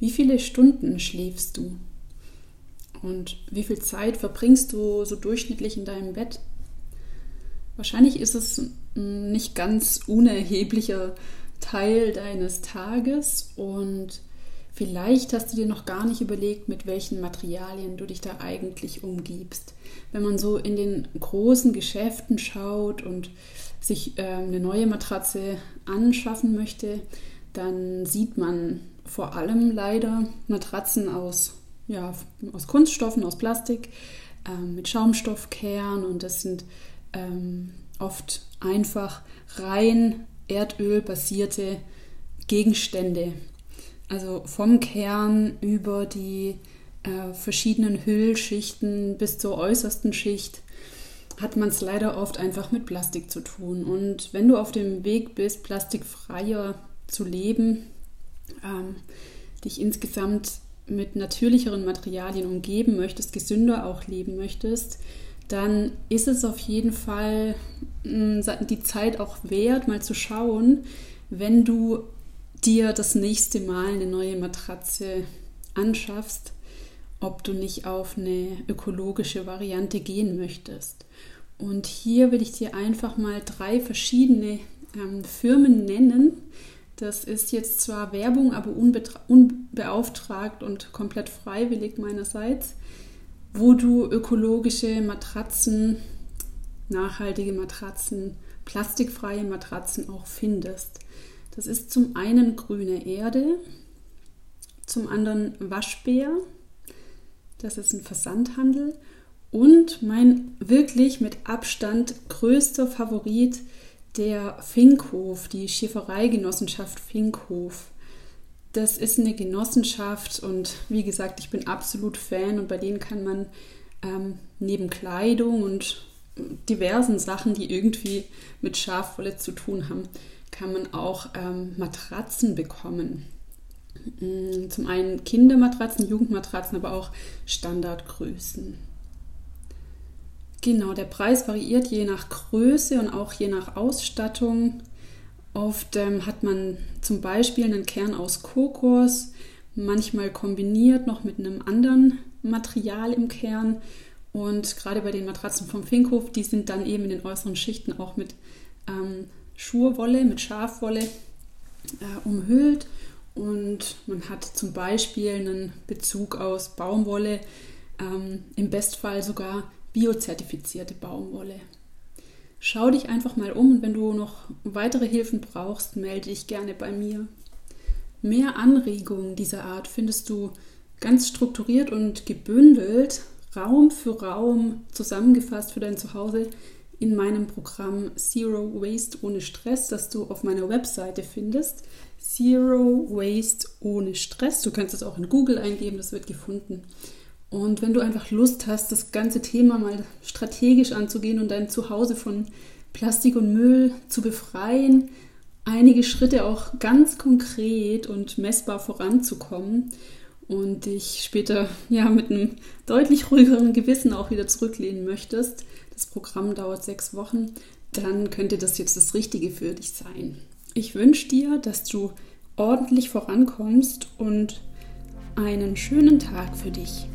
Wie viele Stunden schläfst du? Und wie viel Zeit verbringst du so durchschnittlich in deinem Bett? Wahrscheinlich ist es ein nicht ganz unerheblicher Teil deines Tages und vielleicht hast du dir noch gar nicht überlegt, mit welchen Materialien du dich da eigentlich umgibst. Wenn man so in den großen Geschäften schaut und sich äh, eine neue Matratze anschaffen möchte, dann sieht man vor allem leider Matratzen aus, ja, aus Kunststoffen, aus Plastik, ähm, mit Schaumstoffkern und das sind ähm, oft einfach rein erdölbasierte Gegenstände. Also vom Kern über die äh, verschiedenen Hüllschichten bis zur äußersten Schicht hat man es leider oft einfach mit Plastik zu tun. Und wenn du auf dem Weg bist, plastikfreier zu leben, ähm, dich insgesamt mit natürlicheren Materialien umgeben möchtest, gesünder auch leben möchtest, dann ist es auf jeden Fall mm, die Zeit auch wert, mal zu schauen, wenn du dir das nächste Mal eine neue Matratze anschaffst, ob du nicht auf eine ökologische Variante gehen möchtest. Und hier will ich dir einfach mal drei verschiedene ähm, Firmen nennen. Das ist jetzt zwar Werbung, aber unbeauftragt und komplett freiwillig meinerseits wo du ökologische Matratzen, nachhaltige Matratzen, plastikfreie Matratzen auch findest. Das ist zum einen grüne Erde, zum anderen Waschbär, das ist ein Versandhandel und mein wirklich mit Abstand größter Favorit, der Finkhof, die Schäfereigenossenschaft Finkhof das ist eine Genossenschaft und wie gesagt, ich bin absolut Fan und bei denen kann man ähm, neben Kleidung und diversen Sachen, die irgendwie mit Schafwolle zu tun haben, kann man auch ähm, Matratzen bekommen. Mm, zum einen Kindermatratzen, Jugendmatratzen, aber auch Standardgrößen. Genau, der Preis variiert je nach Größe und auch je nach Ausstattung. Oft ähm, hat man zum Beispiel einen Kern aus Kokos, manchmal kombiniert noch mit einem anderen Material im Kern. Und gerade bei den Matratzen vom Finkhof, die sind dann eben in den äußeren Schichten auch mit ähm, Schurwolle, mit Schafwolle äh, umhüllt. Und man hat zum Beispiel einen Bezug aus Baumwolle, ähm, im Bestfall sogar biozertifizierte Baumwolle. Schau dich einfach mal um und wenn du noch weitere Hilfen brauchst, melde dich gerne bei mir. Mehr Anregungen dieser Art findest du ganz strukturiert und gebündelt, Raum für Raum zusammengefasst für dein Zuhause in meinem Programm Zero Waste ohne Stress, das du auf meiner Webseite findest. Zero Waste ohne Stress. Du kannst es auch in Google eingeben, das wird gefunden. Und wenn du einfach Lust hast, das ganze Thema mal strategisch anzugehen und dein Zuhause von Plastik und Müll zu befreien, einige Schritte auch ganz konkret und messbar voranzukommen und dich später ja mit einem deutlich ruhigeren Gewissen auch wieder zurücklehnen möchtest, das Programm dauert sechs Wochen, dann könnte das jetzt das Richtige für dich sein. Ich wünsche dir, dass du ordentlich vorankommst und einen schönen Tag für dich.